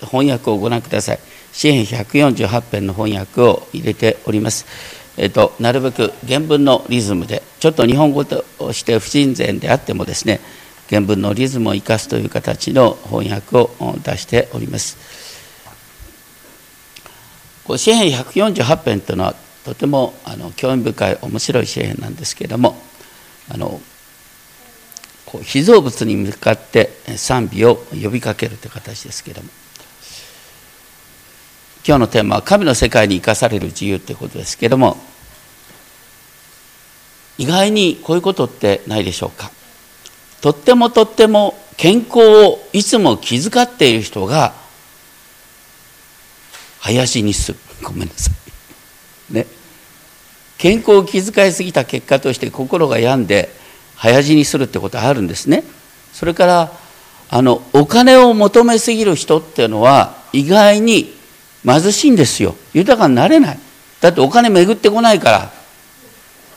翻訳をご覧ください。詩編148編の翻訳を入れております、えーと、なるべく原文のリズムでちょっと日本語として不親善であってもですね原文のリズムを生かすという形の翻訳を出しております。こう詩編148編というのはとてもあの興味深い面白い詩篇なんですけれどもあのこう被造物に向かって賛美を呼びかけるという形ですけれども。今日のテーマは神の世界に生かされる自由ということですけれども意外にこういうことってないでしょうか。とってもとっても健康をいつも気遣っている人が林にすごめんなさい。ね。健康を気遣いすぎた結果として心が病んで早死にするってことあるんですね。それからあのお金を求めすぎる人っていうのは意外に貧しいんですよ。豊かになれない。だってお金巡ってこないから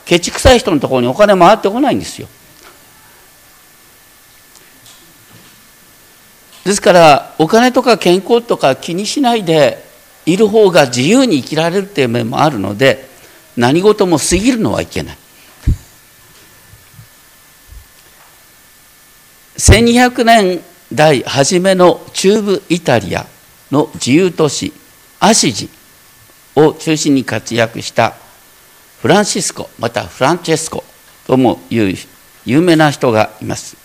ケチくさい人のところにお金回ってこないんですよ。ですからお金とか健康とか気にしないでいる方が自由に生きられるっていう面もあるので何事も過ぎるのはいけない。1200年代初めの中部イタリアの自由都市アシジを中心に活躍したフランシスコまたフランチェスコともいう有名な人がいます。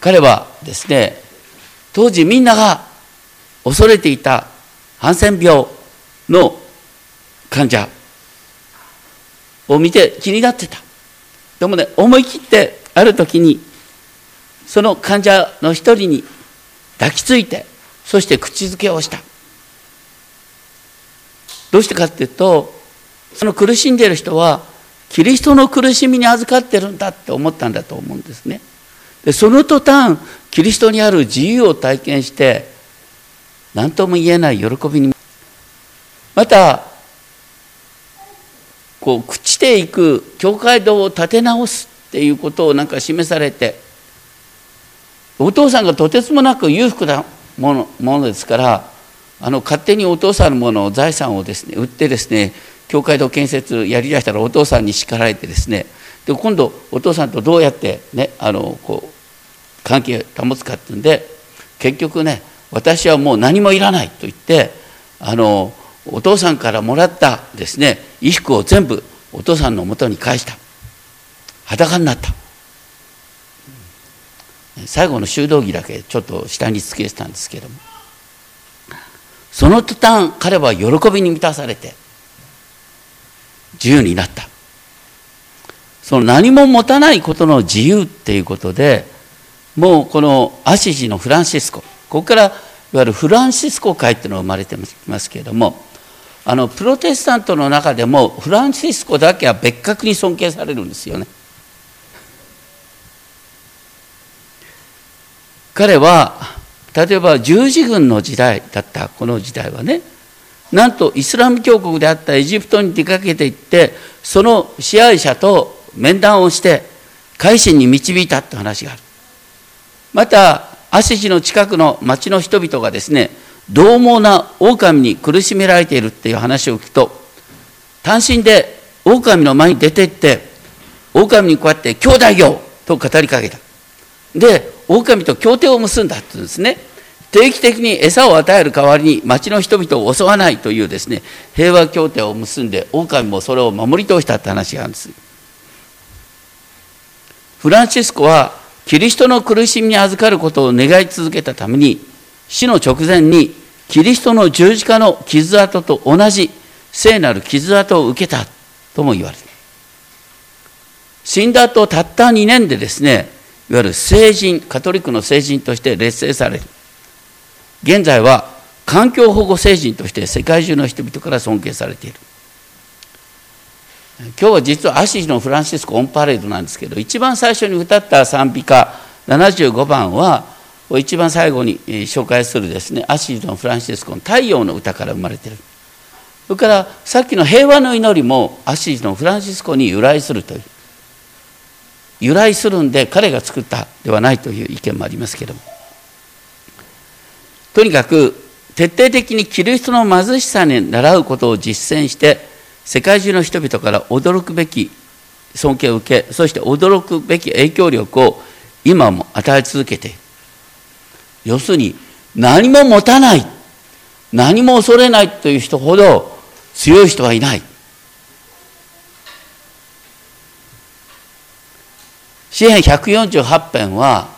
彼はですね当時みんなが恐れていたハンセン病の患者を見て気になってた。でもね思い切ってある時にその患者の一人に抱きついてそして口づけをした。どうしてかっていうとその苦しんでいる人はキリストの苦しみに預かってるんだって思ったんだと思うんですね。でその途端キリストにある自由を体験して何とも言えない喜びに。またこう朽ちていく教会堂を建て直すっていうことをなんか示されてお父さんがとてつもなく裕福なものものですからあの勝手にお父さんのものを財産をですね売ってですね教会堂建設やりだしたらお父さんに叱られてですねで今度お父さんとどうやってねあのこう関係を保つかっていうんで結局ね私はもう何もいらないと言ってあのお父さんからもらったですね衣服を全部お父さんのもとに返した。裸になった。最後の修道着だけちょっと下につけてたんですけどもその途端彼は喜びに満たされて自由になったその何も持たないことの自由っていうことでもうこのアシジのフランシスコここからいわゆるフランシスコ会っていうのが生まれてますけれどもあのプロテスタントの中でもフランシスコだけは別格に尊敬されるんですよね。彼は例えば十字軍の時代だったこの時代はね。なんとイスラム教国であったエジプトに出かけていってその支配者と面談をして改心に導いたって話がある。またアシジの近くの町の人々がですね獰猛な狼に苦しめられているっていう話を聞くと単身で狼の前に出て行って狼にこうやって兄弟よと語りかけた。で狼と協定を結んだってうんですね。定期的に餌を与える代わりに町の人々を襲わないというですね平和協定を結んで狼もそれを守り通したって話があるんです。フランシスコはキリストの苦しみに預かることを願い続けたために死の直前にキリストの十字架の傷跡と同じ聖なる傷跡を受けたとも言われる。死んだ後たった2年でですねいわゆる聖人カトリックの聖人として劣勢される。現在は環境保護聖人として世界中の人々から尊敬されている。今日は実はアシジのフランシスコ・オンパレードなんですけど一番最初に歌った賛美歌75番は一番最後に紹介するですねアシジのフランシスコの太陽の歌から生まれている。それからさっきの平和の祈りもアシジのフランシスコに由来するという。由来するんで彼が作ったではないという意見もありますけれども。とにかく徹底的にキリストの貧しさに習うことを実践して世界中の人々から驚くべき尊敬を受けそして驚くべき影響力を今も与え続けている要するに何も持たない何も恐れないという人ほど強い人はいない。詩篇148編は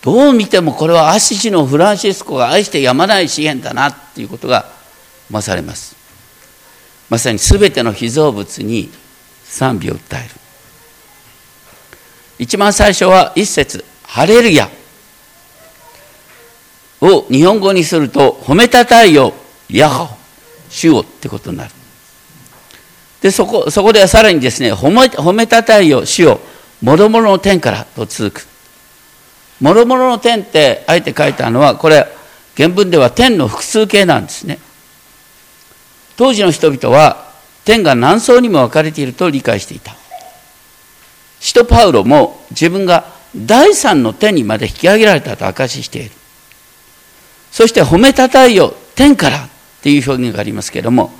どう見てもこれはアシシのフランシスコが愛してやまない詩篇だなっていうことが増されます。まさに全ての被造物に賛美を訴える。一番最初は一節「ハレルヤ」を日本語にすると褒めたたえよヤハホ主をってことになる。でそこそこではさらにですね褒め褒めたたえよ主をもろもろの天からと続く。もろもろの天ってあえて書いたのはこれ原文では天の複数形なんですね。当時の人々は天が何層にも分かれていると理解していた。使徒パウロも自分が第三の天にまで引き上げられたと証ししている。そして褒めたたえよ天からっていう表現がありますけれども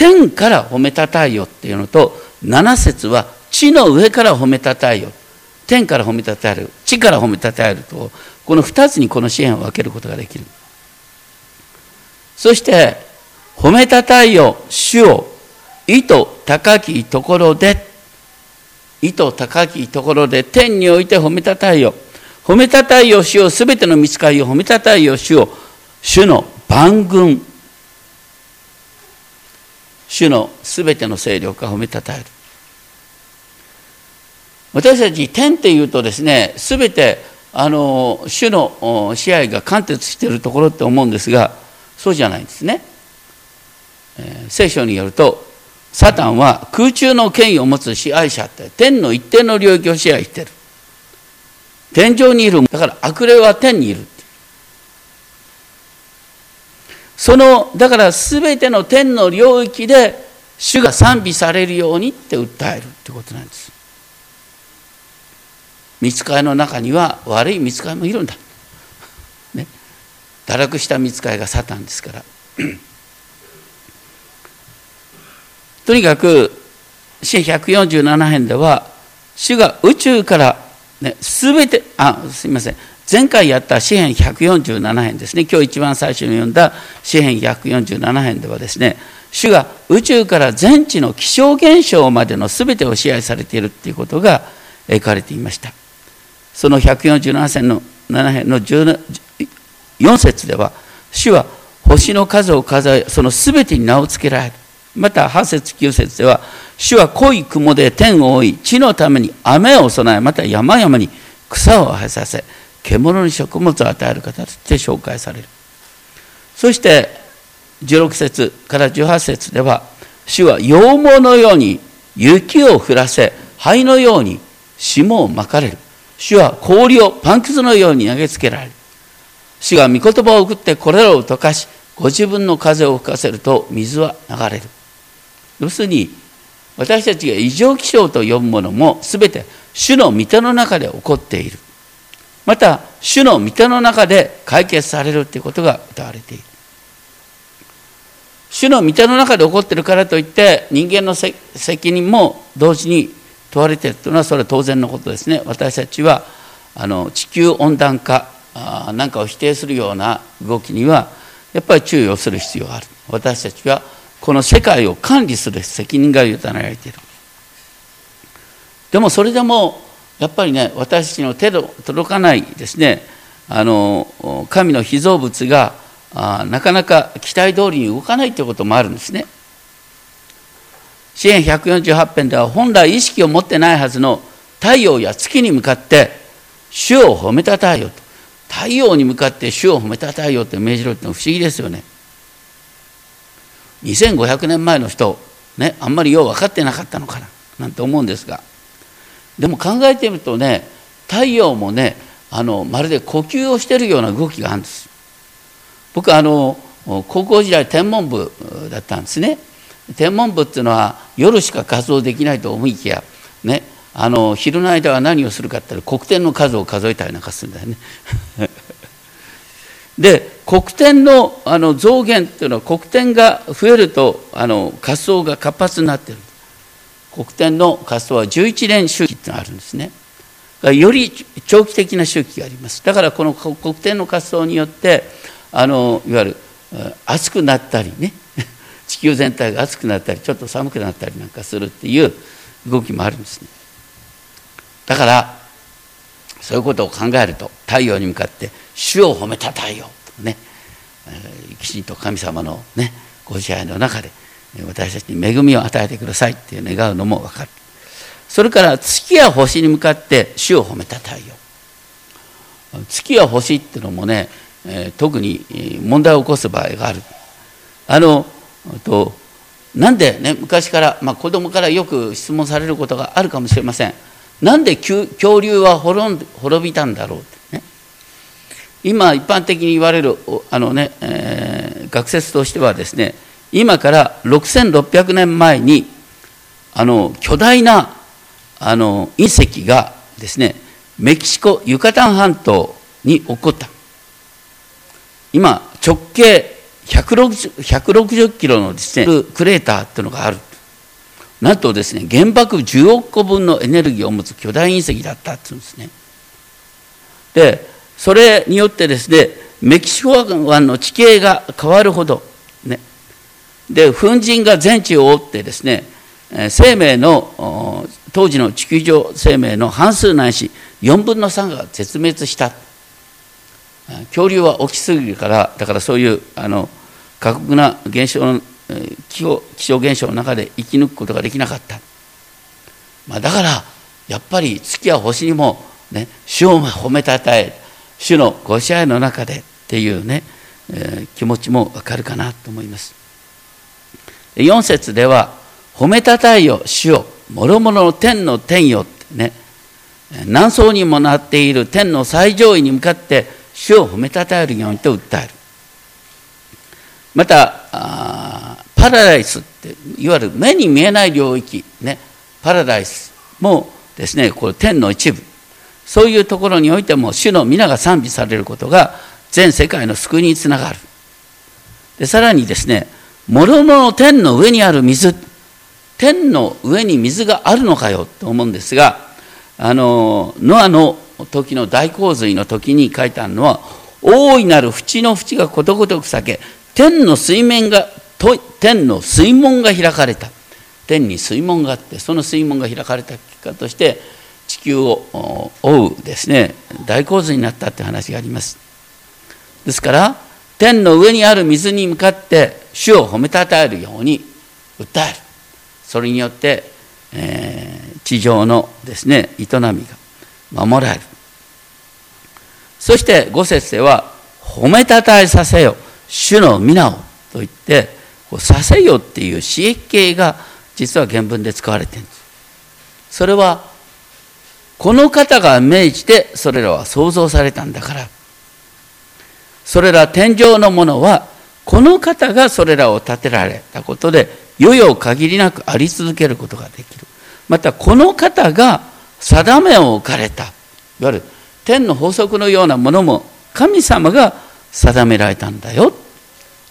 天から褒めたたえよっていうのと7節は地の上から褒めたたえよ。天から褒めたたえる。地から褒めたたえるとこの2つにこの支援を分けることができる。そして褒めたたえよ主を。意図高きところで。意図高きところで天において褒めたたえよ。褒めたたえよ主を。すべての見つかりを褒めたたえよ主を。主の万軍。主のすべての勢力が褒めたたえる。私たち天っていうとですねすべてあの主の支配が貫徹しているところって思うんですがそうじゃないんですね、えー、聖書によるとサタンは空中の権威を持つ支配者って天の一定の領域を支配してる。天上にいる。だから悪霊は天にいる。そのだから全ての天の領域で主が賛美されるようにって訴えるってことなんです。見つかりの中には悪い見つかりもいるんだ、ね、堕落した見つかりがサタンですから。とにかく詩147編では主が宇宙からね、全てあすみません。前回やった詩編147編ですね。今日一番最初に読んだ詩編147編ではですね主が宇宙から全地の気象現象までの全てを支配されているということが書かれていました。その147編の7編の4節では主は星の数を数えその全てに名を付けられるまた8節9節では主は濃い雲で天を覆い地のために雨を備えまた山々に草を生えさせ獣に食物を与える方として紹介される。そして16節から18節では主は羊毛のように雪を降らせ灰のように霜をまかれる。主は氷をパンくずのように投げつけられる。主が御言葉を送ってこれらを溶かしご自分の風を吹かせると水は流れる。要するに私たちが異常気象と呼ぶものも全て主の御手の中で起こっている。また主の御手の中で解決されるということが歌われている。主の御手の中で起こっているからといって人間の責任も同時に問われているというのはそれは当然のことですね。私たちはあの地球温暖化なんかを否定するような動きにはやっぱり注意をする必要がある。私たちはこの世界を管理する責任が委ねられている。でもそれでもやっぱりね私たちの手の届かないですねあの神の被造物があなかなか期待通りに動かないということもあるんですね。支援148編では本来意識を持ってないはずの太陽や月に向かって主を褒めたたえよと太陽に向かって主を褒めたたえよって命じろってのは不思議ですよね。2500年前の人、ね、あんまりよう分かってなかったのかななんて思うんですがでも考えてみるとね太陽もねあのまるで呼吸をしてるような動きがあるんです。僕あの高校時代天文部だったんですね。天文部っていうのは夜しか活動できないと思いきやねあの昼の間は何をするかって言ったら黒点の数を数えたりなんかするんだよね。で黒点のあの増減っていうのは黒点が増えるとあの活動が活発になってる。黒点の活動は11年周期ってのがあるんですね。より長期的な周期があります。だからこの黒点の活動によってあのいわゆる暑くなったりね 地球全体が暑くなったりちょっと寒くなったりなんかするっていう動きもあるんですね。だからそういうことを考えると太陽に向かって主を褒めたたえようとね、きちんと神様のねご支配の中で私たちに恵みを与えてくださいって願うのも分かる。それから月や星に向かって主を褒めたたえよう月や星っていうのもね、え、特に問題を起こす場合がある。あのとなんでね昔から、まあ、子供からよく質問されることがあるかもしれません。なんで恐竜は滅びたんだろうって。ね。今一般的に言われるあのね、えー、学説としてはですね今から6600年前にあの巨大なあの隕石がですねメキシコユカタン半島に起こった。今直径160 160キロのですねクレーターっていうのがある。なんとですね原爆10億個分のエネルギーを持つ巨大隕石だったっていうんですね。でそれによってですねメキシコ湾の地形が変わるほどで粉塵が全地を覆ってですね生命の当時の地球上生命の半数ないし4分の3が絶滅した。恐竜は大きすぎるからだからそういうあの過酷な現象気象気象現象の中で生き抜くことができなかった、まあ、だからやっぱり月や星にも、ね、主を褒めたたえ主のご支配の中でっていうね、えー、気持ちもわかるかなと思います。4節では「褒めたたえよ主を諸々の天の天よ」ってね。何層にもなっている天の最上位に向かって主を褒めたたえるようにと訴える。またパラダイスっていわゆる目に見えない領域ね。パラダイスもですねこれ天の一部。そういうところにおいても主の皆が賛美されることが全世界の救いにつながる。でさらにですね諸々の天の上にある水。天の上に水があるのかよと思うんですがあのノアの時の大洪水の時に書いてあるのは大いなる淵の淵がことごとく裂け天の水面が天の水門が開かれた。天に水門があってその水門が開かれた結果として地球を覆うですね大洪水になったって話があります。ですから天の上にある水に向かって主を褒めたたえるように訴える。それによって、えー、地上のですね営みが守られる。そして五節では褒めたたえさせよ主の皆をと言ってさせよっていう刺激形が実は原文で使われてるんです。それはこの方が命じてそれらは創造されたんだから。それら天上のものはこの方がそれらを建てられたことで世々限りなくあり続けることができる。またこの方が定めを置かれた。いわゆる天の法則のようなものも神様が定められたんだよ。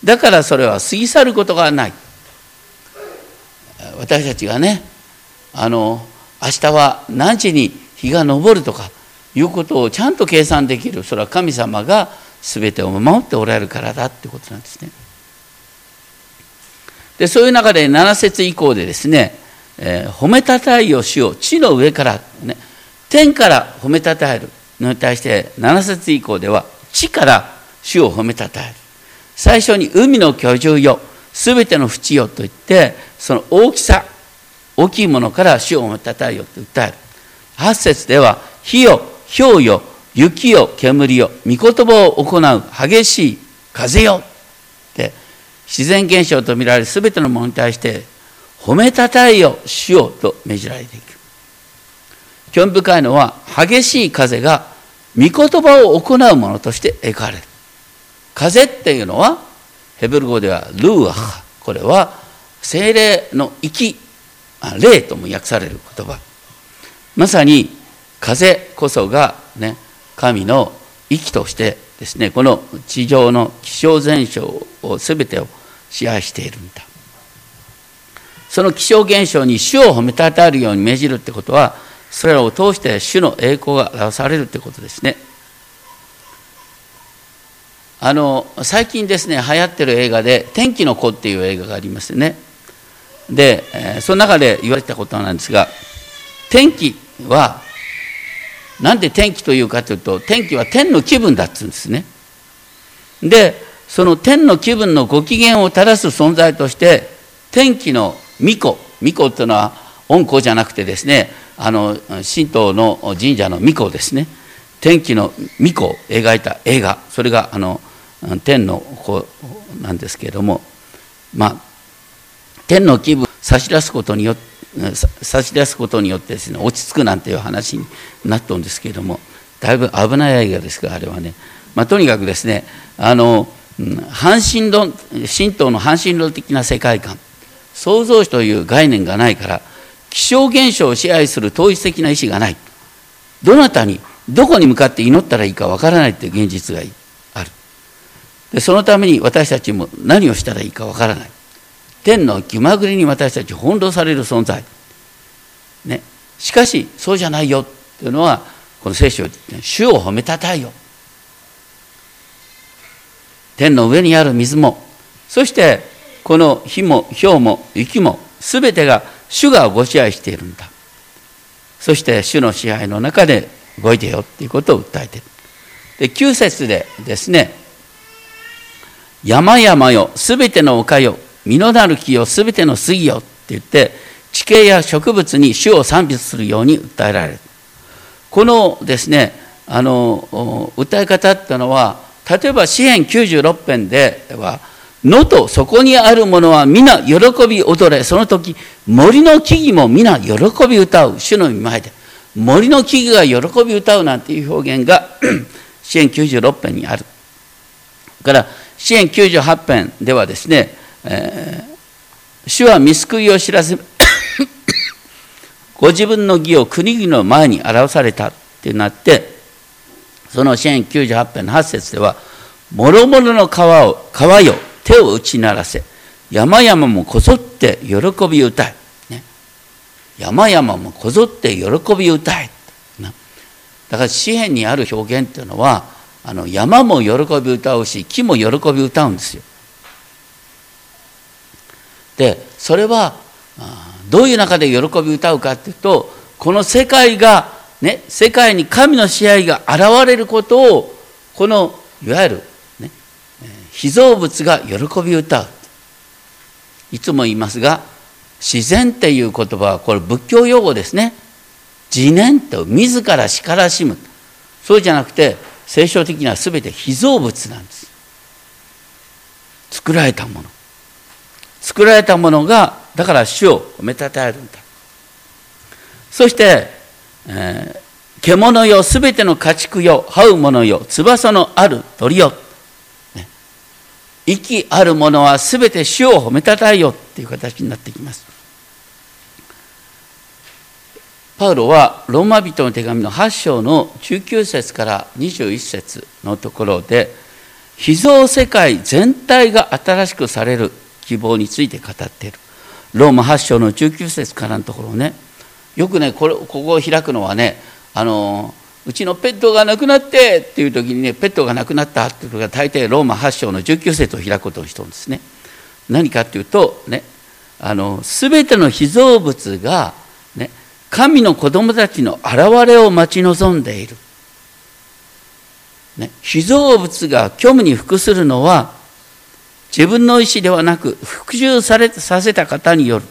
だからそれは過ぎ去ることがない。私たちがねあの明日は何時に日が昇るとかいうことをちゃんと計算できる。それは神様が全てを守っておられるからだってことなんですね。でそういう中で7節以降でですね、えー、褒めたたえよしよう地の上から、ね、天から褒めたたえるのに対して7節以降では地から主を褒めたたえる最初に海の居住よすべての淵よと言ってその大きさ大きいものから主を褒めたたえよと訴える8節では火よ氷よ雪よ煙よ御言葉を行う激しい風よ。って自然現象と見られるすべてのものに対して褒めたたえよ主よと命じられていく。興味深いのは激しい風が御言葉を行うものとして描かれる。風っていうのはヘブル語ではルーアハ。これは精霊の息霊とも訳される言葉。まさに風こそがね神の息としてですねこの地上の気象現象を全てを支配しているんだ。その気象現象に主を褒めたたえるように命じるってことはそれらを通して主の栄光が表されるってことですね。あの最近ですね流行ってる映画で「天気の子」っていう映画がありますよね。で、その中で言われたことなんですが天気はなんで天気というかというと天気は天の気分だっつうんですね。でその天の気分のご機嫌を正す存在として天気の巫女巫女っていうのは恩子じゃなくてですねあの神道の神社の巫女ですね。天気の巫女を描いた映画それがあの天の子なんですけれどもまあ天の気分を差し出すことによって差し出すことによってですね落ち着くなんていう話になったんですけれどもだいぶ危ない映画ですがあれはね、まあ、とにかくですねあの半神論神道の半神論的な世界観創造主という概念がないから気象現象を支配する統一的な意思がない。どなたにどこに向かって祈ったらいいかわからないという現実がある。でそのために私たちも何をしたらいいかわからない。天の気まぐれに私たち翻弄される存在、ね、しかしそうじゃないよっていうのはこの聖書主を褒めたたえよ。天の上にある水もそしてこの火も氷も雪も全てが主がご支配しているんだ。そして主の支配の中で動いてよっていうことを訴えている。で9節でですね山々よすべての丘よ実のなる木よすべての杉よって言って地形や植物に主を賛美するように訴えられる。このですねあの訴え方っていうのは例えば詩篇96編では野とそこにあるものは皆喜び踊れその時森の木々も皆喜び歌う主の御前で。森の木々が喜び歌うなんていう表現が 詩篇96編にある。から詩篇98編ではですね、えー、主は見救いを知らせ ご自分の義を国々の前に表されたってなってその支援98編の8節では、もろもろの川を、川よ、手を打ち鳴らせ、山々もこぞって喜び歌え。ね、山々もこぞって喜び歌え。ね、だから詩篇にある表現っていうのは、あの山も喜び歌うし、木も喜び歌うんですよ。で、それは、どういう中で喜び歌うかっていうと、この世界がね、世界に神の支配が現れることをこのいわゆる、ね、被造物が喜び歌う。いつも言いますが自然っていう言葉はこれ仏教用語ですね。自然と自らしからしむ。そうじゃなくて聖書的には全て被造物なんです。作られたもの。作られたものがだから主を褒めたたえるんだ。そしてえー、獣よすべての家畜よ這う者よ翼のある鳥よ、ね、息ある者はすべて主を褒めたたえよっていう形になってきます。パウロはローマ人の手紙の8章の19節から21節のところで秘蔵世界全体が新しくされる。希望について語っているローマ8章の19節からのところねよくねこれここを開くのはねあのうちのペットが亡くなってっていう時にねペットが亡くなったっていうのが大抵ローマ8章の19節を開くことにしたんですね。何かっていうとねあの全ての被造物が、ね、神の子供たちの現れを待ち望んでいる。ね、被造物が虚無に服するのは自分の意思ではなく復讐されさせた方による。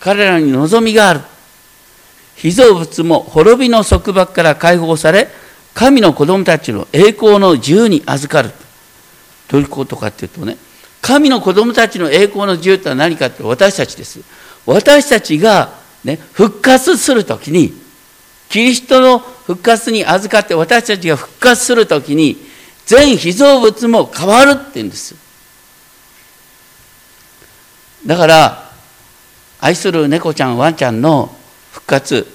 彼らに望みがある。被造物も滅びの束縛から解放され神の子供たちの栄光の自由に預かる。どういうことかっていうとね神の子供たちの栄光の自由ってのは何かって私たちです。私たちが、ね、復活するときにキリストの復活に預かって私たちが復活するときに全被造物も変わるって言うんです。だから愛する猫ちゃんワンちゃんの復活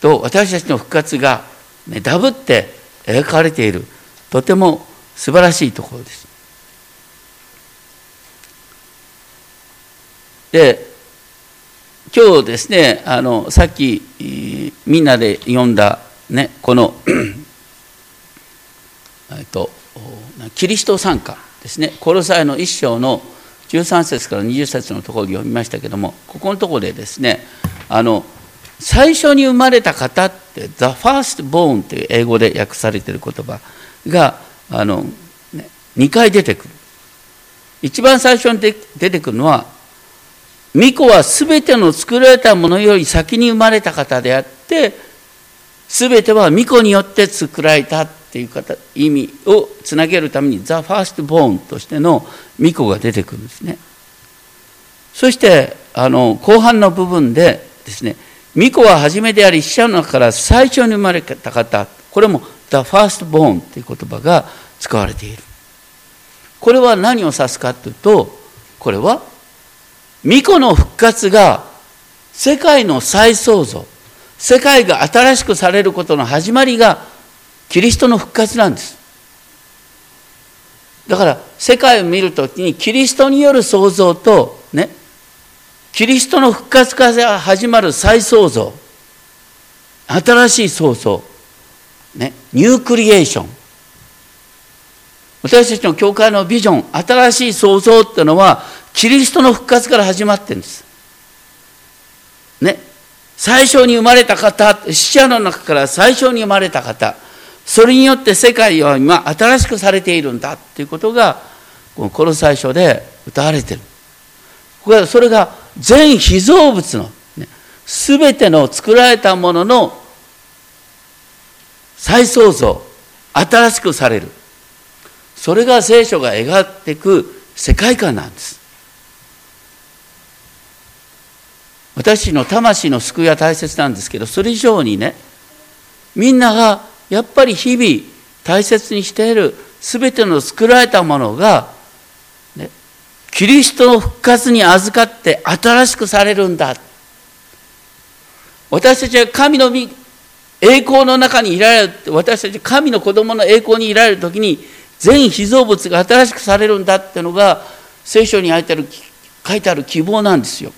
と私たちの復活が、ね、ダブって描かれている。とても素晴らしいところです。で今日ですねあのさっきみんなで読んだ、ね、このえっとキリスト参加ですね。コロサイの一章の13節から20節のところを読みましたけどもここのところでですねあの最初に生まれた方って The First Born という英語で訳されている言葉があの、ね、2回出てくる。一番最初に出てくるのは巫女は全ての作られたものより先に生まれた方であって全ては巫女によって作られたっていう方意味をつなげるために The First Born としての巫女が出てくるんですね。そしてあの後半の部分でですね巫女は初めであり死者の中から最初に生まれた方これも The First Born という言葉が使われている。これは何を指すかというとこれは巫女の復活が世界の再創造世界が新しくされることの始まりがキリストの復活なんですだから世界を見るときにキリストによる創造とねキリストの復活から始まる再創造新しい創造ねニュークリエーション私たちの教会のビジョン新しい創造っていうのはキリストの復活から始まってるんです。ね。最初に生まれた方、死者の中から最初に生まれた方、それによって世界は今新しくされているんだっていうことが、この最初で歌われてる。それが全被造物の、ね、全ての作られたものの再創造、新しくされる。それが聖書が描っていく世界観なんです。私の魂の救いは大切なんですけどそれ以上にねみんながやっぱり日々大切にしている全ての作られたものが、ね、キリストの復活に預かって新しくされるんだ私たちは神の栄光の中にいられる私たち神の子供の栄光にいられる時に全被造物が新しくされるんだっていうのが聖書に書いてある書いてある希望なんですよ。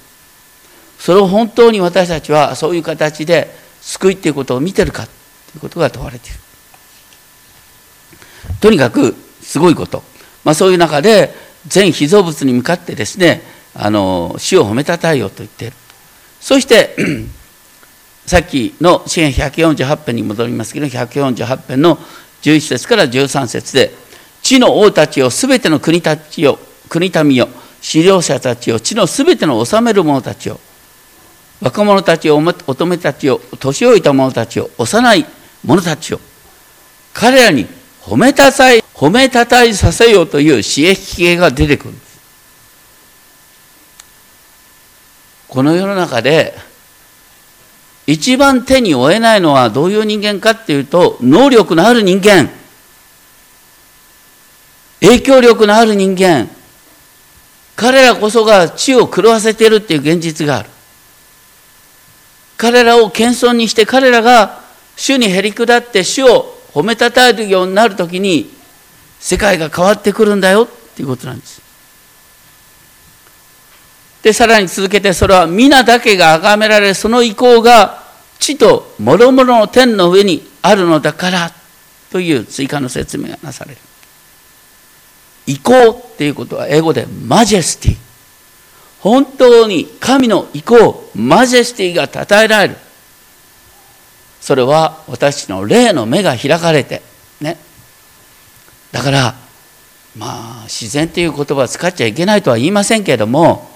それを本当に私たちはそういう形で救いっていうことを見てるかいうことが問われている。とにかくすごいこと。まあ、そういう中で全被造物に向かってですねあの死を褒めたたえよと言っている。そして さっきの支援148編に戻りますけど148編の11節から13節で「地の王たちをすべての国たちを国民よ資料者たちを地のすべての治める者たちを若者たちを乙女たちを年老いた者たちを幼い者たちを彼らに褒めたたえ褒めたたえさせようという刺激系が出てくるんです。この世の中で一番手に負えないのはどういう人間かっていうと能力のある人間。影響力のある人間。彼らこそが地を狂わせているっていう現実がある。彼らを謙遜にして彼らが主にへり下って主を褒めたたえるようになるときに世界が変わってくるんだよっていうことなんです。で、さらに続けてそれは皆だけが崇められその意向が地と諸々の天の上にあるのだからという追加の説明がなされる。意向っていうことは英語でマジェスティ。本当に神の意向、マジェスティが称えられる。それは私の霊の目が開かれて、ね。だから、まあ、自然という言葉を使っちゃいけないとは言いませんけれども、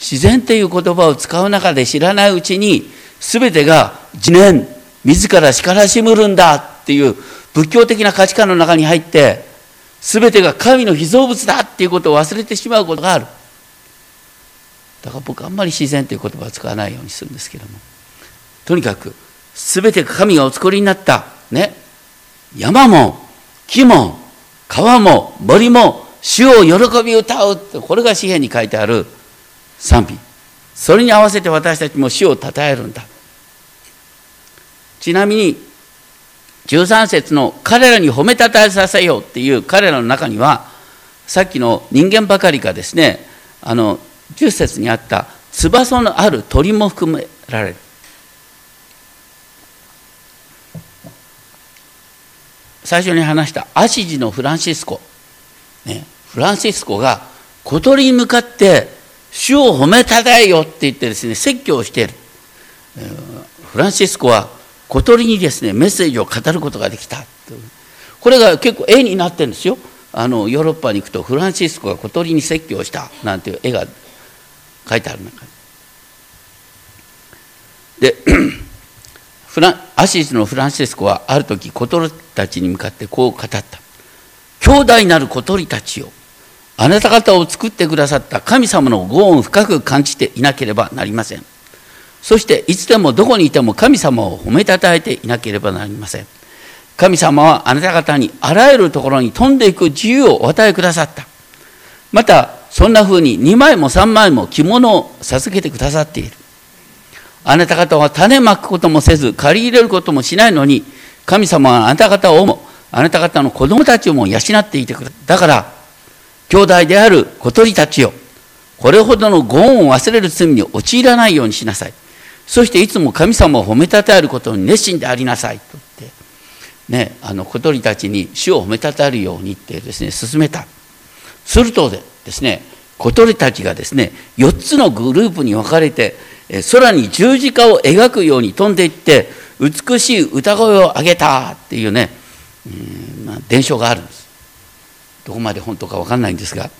自然という言葉を使う中で知らないうちに、全てが自念、自ら力しむるんだっていう仏教的な価値観の中に入って、全てが神の被造物だっていうことを忘れてしまうことがある。だから僕あんまり自然という言葉を使わないようにするんですけどもとにかく全て神がお作りになった。ね。山も木も川も森も主を喜び歌うこれが詩篇に書いてある賛美それに合わせて私たちも主を称えるんだ。ちなみに13節の彼らに褒めたたえさせようっていう彼らの中にはさっきの人間ばかりかですねあの10節にあった翼のある鳥も含められる最初に話したアシジのフランシスコ、ね、フランシスコが小鳥に向かって主を褒めたたえよって言ってですね説教をしている。フランシスコは小鳥にですねメッセージを語ることができた。これが結構絵になってるんですよ。あのヨーロッパに行くとフランシスコが小鳥に説教した。なんていう絵が書いてある中でフランアシスのフランシスコはある時小鳥たちに向かってこう語った。兄弟なる小鳥たちよ。あなた方を作ってくださった神様のご恩を深く感じていなければなりません。そしていつでもどこにいても神様を褒めたたえていなければなりません。神様はあなた方にあらゆるところに飛んでいく自由をお与えくださった。またそんな風に2枚も3枚も着物を授けてくださっている。あなた方は種まくこともせず借り入れることもしないのに神様はあなた方をもあなた方の子供たちをも養っていてくれだから兄弟である小鳥たちよこれほどのご恩を忘れる罪に陥らないようにしなさい。そしていつも神様を褒めたたえることに熱心でありなさい。と言ってねあの小鳥たちに主を褒めたたえるようにってですね進めた。するとですね小鳥たちがですね4つのグループに分かれて空に十字架を描くように飛んでいって美しい歌声を上げたっていうね、うんまあ、伝承があるんです。どこまで本当か分かんないんですが。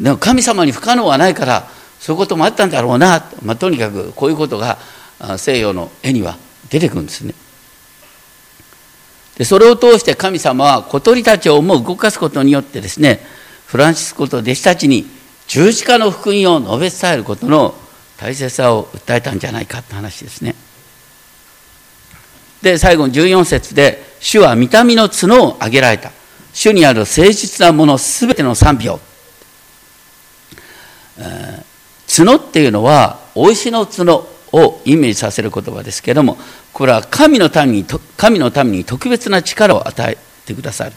でも神様に不可能はないからそういうこともあったんだろうな、まあ、とにかくこういうことが西洋の絵には出てくるんですね。でそれを通して神様は小鳥たちを思う動かすことによってですねフランシスコと弟子たちに十字架の福音を述べ伝えることの大切さを訴えたんじゃないかって話ですね。で最後の14節で「主は見た目の角を挙げられた」「主にある誠実なものすべての賛否を」えー、角っていうのはお石の角をイメージさせる言葉ですけれどもこれは神のために神のために特別な力を与えてくださる。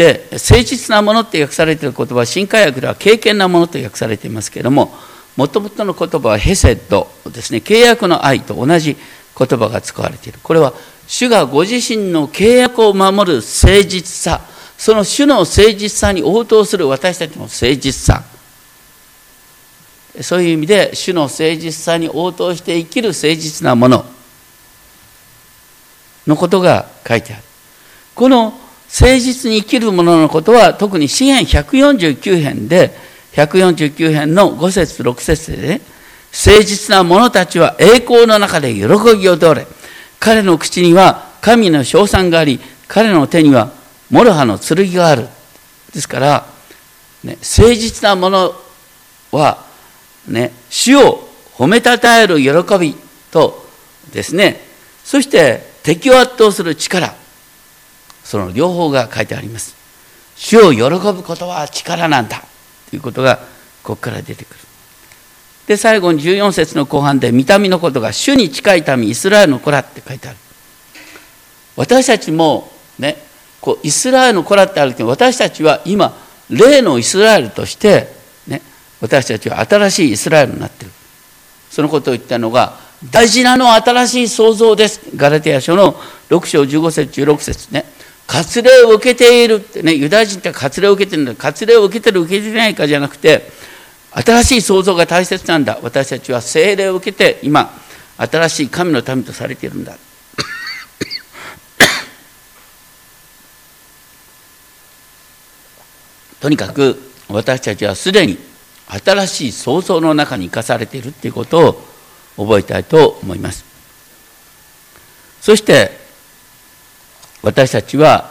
で誠実なものって訳されている言葉は新海訳では敬虔なものと訳されていますけれどももともとの言葉はヘセッドですね。契約の愛と同じ言葉が使われている。これは主がご自身の契約を守る誠実さ。その主の誠実さに応答する私たちの誠実さ。そういう意味で主の誠実さに応答して生きる誠実なもののことが書いてある。この誠実に生きるものことは特に詩篇149編で149編の5節6節でね誠実な者たちは栄光の中で喜び踊れ。彼の口には神の称賛があり彼の手には両刃の剣がある。ですから、ね、誠実な者は、ね、主を褒めたたえる喜びとですねそして敵を圧倒する力。その両方が書いてあります主を喜ぶことは力なんだということがここから出てくる。で最後に14節の後半で見た目のことが主に近い民イスラエルの子らって書いてある。私たちもねこうイスラエルの子らってあるけど私たちは今例のイスラエルとしてね私たちは新しいイスラエルになってる。そのことを言ったのが大事なのは新しい創造です。ガラテヤ書の6章15節16節ね。割礼を受けているってねユダヤ人って割礼を受けてるんだ。割礼を受けてる受けてないかじゃなくて新しい創造が大切なんだ。私たちは聖霊を受けて今新しい神の民とされているんだ。とにかく私たちはすでに新しい創造の中に生かされているということを覚えたいと思います。そして私たちは、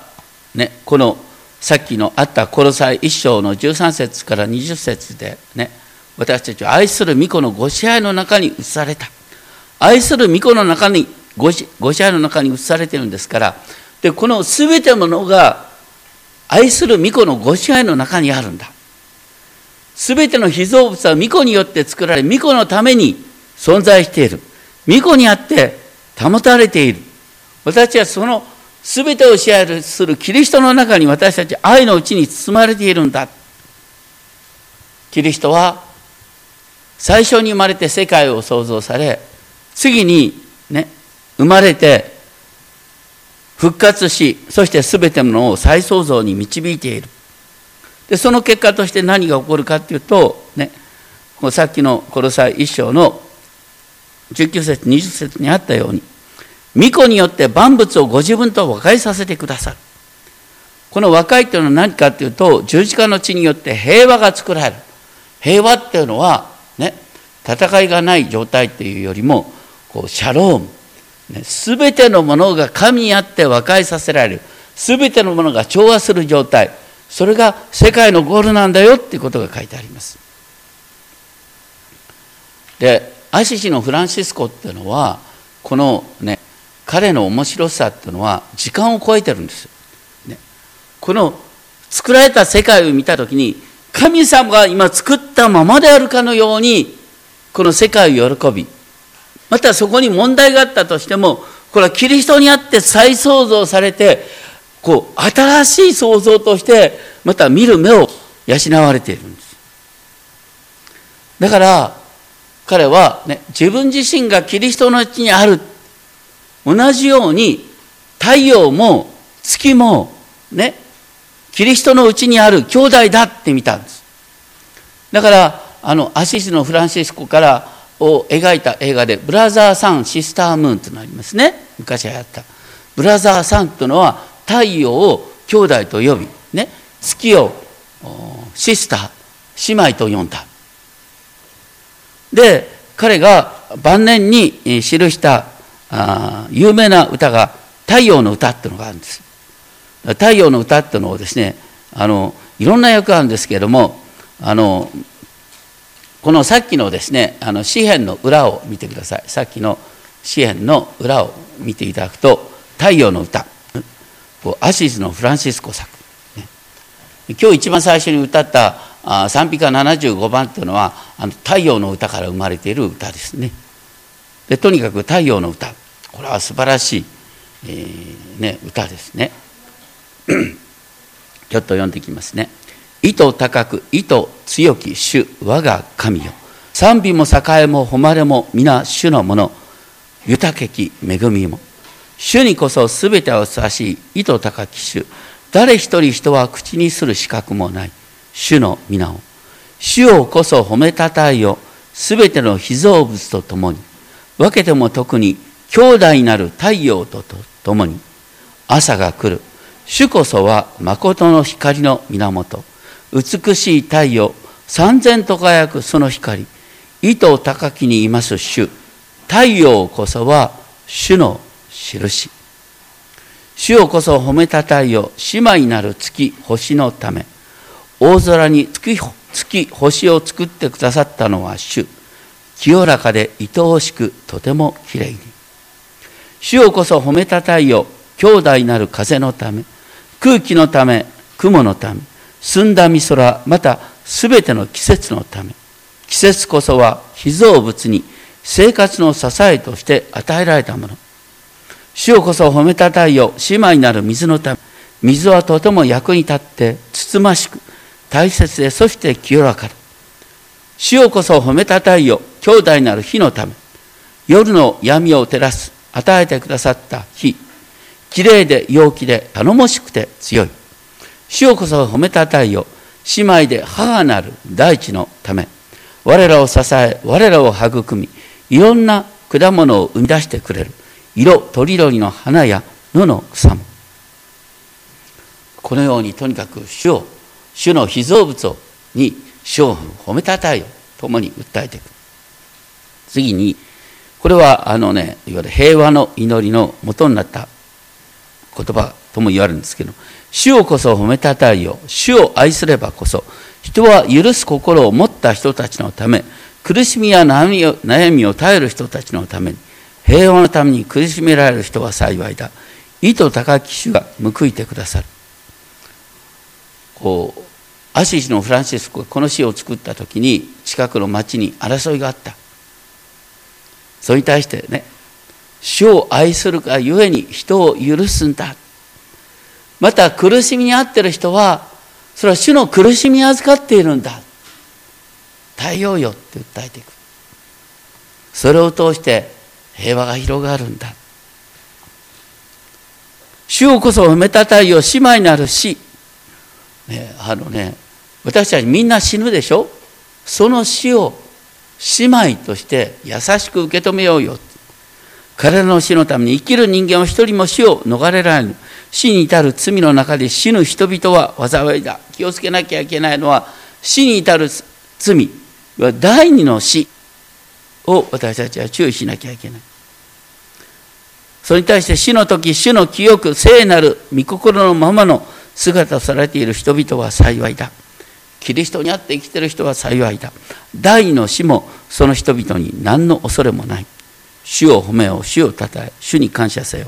ね、このさっきのあったコロサイ一章の13節から20節でね私たちは愛する御子のご支配の中に移された。愛する御子の中にご支配の中に移されてるんですからでこの全てのものが愛する御子のご支配の中にあるんだ。全ての被造物は御子によって作られ御子のために存在している。御子にあって保たれている。私はその全てを支配するキリストの中に私たち愛のうちに包まれているんだ。キリストは最初に生まれて世界を創造され次にね生まれて復活しそして全てのものを再創造に導いている。でその結果として何が起こるかっていうとねさっきのこの際一章の19節20節にあったように御子によって万物をご自分と和解させてくださる。この和解というのは何かっていうと十字架の地によって平和が作られる。平和っていうのはね戦いがない状態っていうよりもこうシャローム、ね、全てのものが神にあって和解させられる。全てのものが調和する状態。それが世界のゴールなんだよっていうことが書いてあります。でアシシのフランシスコっていうのはこのね彼の面白さっていうのは時間を超えてるんです。よ、ね、この作られた世界を見た時に神様が今作ったままであるかのようにこの世界を喜びまたそこに問題があったとしてもこれはキリストにあって再創造されてこう新しい創造としてまた見る目を養われているんです。だから彼は、ね、自分自身がキリストのうちにある同じように太陽も月もねキリストのうちにある兄弟だって見たんです。だからあのアシスのフランシスコからを描いた映画で「ブラザー・サン・シスター・ムーン」というのありますね。昔流行った。ブラザー・サンというのは太陽を兄弟と呼び、ね、月をシスター姉妹と呼んだ。で彼が晩年に記したあ有名な歌が「太陽の歌」っていうのがあるんです。太陽の歌っていうのをですねあのいろんな役あるんですけれどもあのこのさっきのですねあの詩篇の裏を見てください。さっきの詩篇の裏を見ていただくと「太陽の歌」アシスのフランシスコ作、ね、今日一番最初に歌ったあ賛美歌75番っていうのはあの太陽の歌から生まれている歌ですね。でとにかく太陽の歌。これは素晴らしい、えー、ね、歌ですね。ちょっと読んでいきますね。意図高く意図強き主我が神よ。賛美も栄えも誉れも皆主のもの。豊けき恵みも。主にこそ全てを指し意図高き主。誰一人人は口にする資格もない。主の皆を。主をこそ褒めたたえよ。全ての被造物と共に。分けても特に兄弟なる太陽と共に朝が来る。主こそは誠の光の源。美しい太陽三千と輝くその光。意図高きにいます主。太陽こそは主の印。主をこそ褒めたたえよ姉妹なる月星のため。大空に月月星を作ってくださったのは主。清らかで愛おしくとてもきれいに。主をこそ褒めたたえよ兄弟なる風のため。空気のため。雲のため。澄んだ美空。またすべての季節のため。季節こそは被造物に。生活の支えとして与えられたもの。主をこそ褒めたたえよ姉妹なる水のため。水はとても役に立ってつつましく大切でそして清らかだ。主をこそ褒めたたえよ兄弟なる火のため。夜の闇を照らす。与えてくださった火きれいで陽気で頼もしくて強い。主をこそ褒めたたえよ姉妹で母なる大地のため我らを支え我らを育みいろんな果物を生み出してくれる色とりどりの花や野の草も。このようにとにかく主を主の被造物をに主を褒めたたえよ共に訴えていく。次にこれはあのねいわゆる平和の祈りの元になった言葉とも言われるんですけど主をこそ褒めたたえよ主を愛すればこそ人は許す心を持った人たちのため苦しみや悩みを耐える人たちのために平和のために苦しめられる人は幸いだ。意図高き主が報いてくださる。こうアシシのフランシスコがこの詩を作った時に近くの町に争いがあった。それに対してね主を愛するがゆえに人を許すんだ。また苦しみに遭ってる人はそれは主の苦しみに預かっているんだ。耐えようよって訴えていく。それを通して平和が広がるんだ。主をこそ褒めたたえよ姉妹なる死、ね、あのね私たちみんな死ぬでしょ？その死を姉妹として優しく受け止めようよ。彼らの死のために生きる人間は一人も死を逃れられぬ。死に至る罪の中で死ぬ人々は災いだ。気をつけなきゃいけないのは死に至る罪第二の死を私たちは注意しなきゃいけない。それに対して死の時死の記憶聖なる御心のままの姿をされている人々は幸いだ。キリストにあって生きてる人は幸いだ。第二の死もその人々に何の恐れもない。主を褒めよ主をたたえ主に感謝せよ。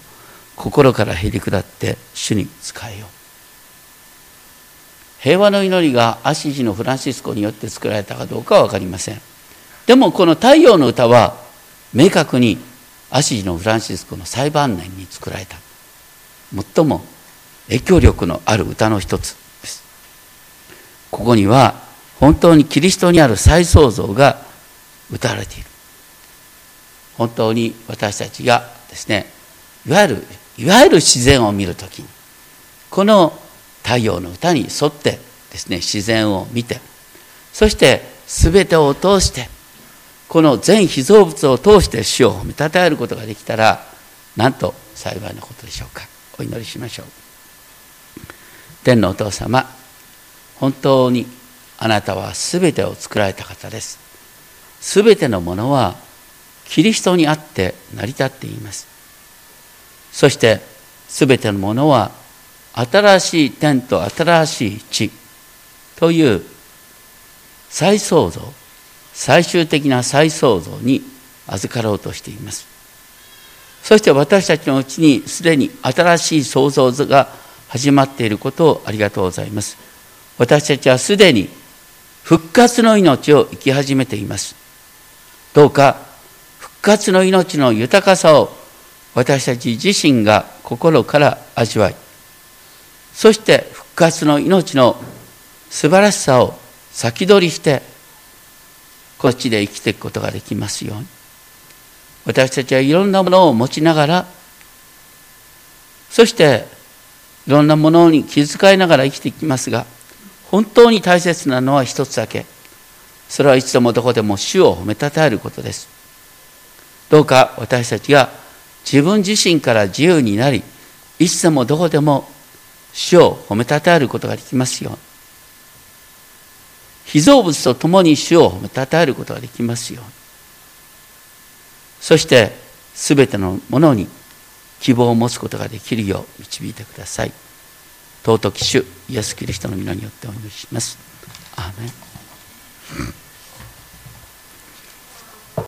心からへり下って主に仕えよう。平和の祈りがアシジのフランシスコによって作られたかどうかは分かりません。でもこの太陽の歌は明確にアシジのフランシスコの最晩年に作られた。最も影響力のある歌の一つ。ここには本当にキリストにある再創造が歌われている。本当に私たちがですねいわゆるいわゆる自然を見る時にこの太陽の歌に沿ってですね自然を見てそして全てを通してこの全被造物を通して主を褒めたたえることができたらなんと幸いなことでしょうか。お祈りしましょう。天のお父様本当にあなたは全てを作られた方です。全てのものはキリストにあって成り立っています。そして全てのものは新しい天と新しい地という再創造最終的な再創造に預かろうとしています。そして私たちのうちにすでに新しい創造図が始まっていることをありがとうございます。私たちはすでに復活の命を生き始めています。どうか復活の命の豊かさを私たち自身が心から味わいそして復活の命の素晴らしさを先取りしてこっちで生きていくことができますように。私たちはいろんなものを持ちながらそしていろんなものに気遣いながら生きていきますが本当に大切なのは一つだけ。それはいつでもどこでも主を褒めたたえることです。どうか私たちが自分自身から自由になりいつでもどこでも主を褒めたたえることができますように。被造物と共に主を褒めたたえることができますように。そして全てのものに希望を持つことができるよう導いてください。尊き主イエス・キリストの皆によってお祈りします。アーメン。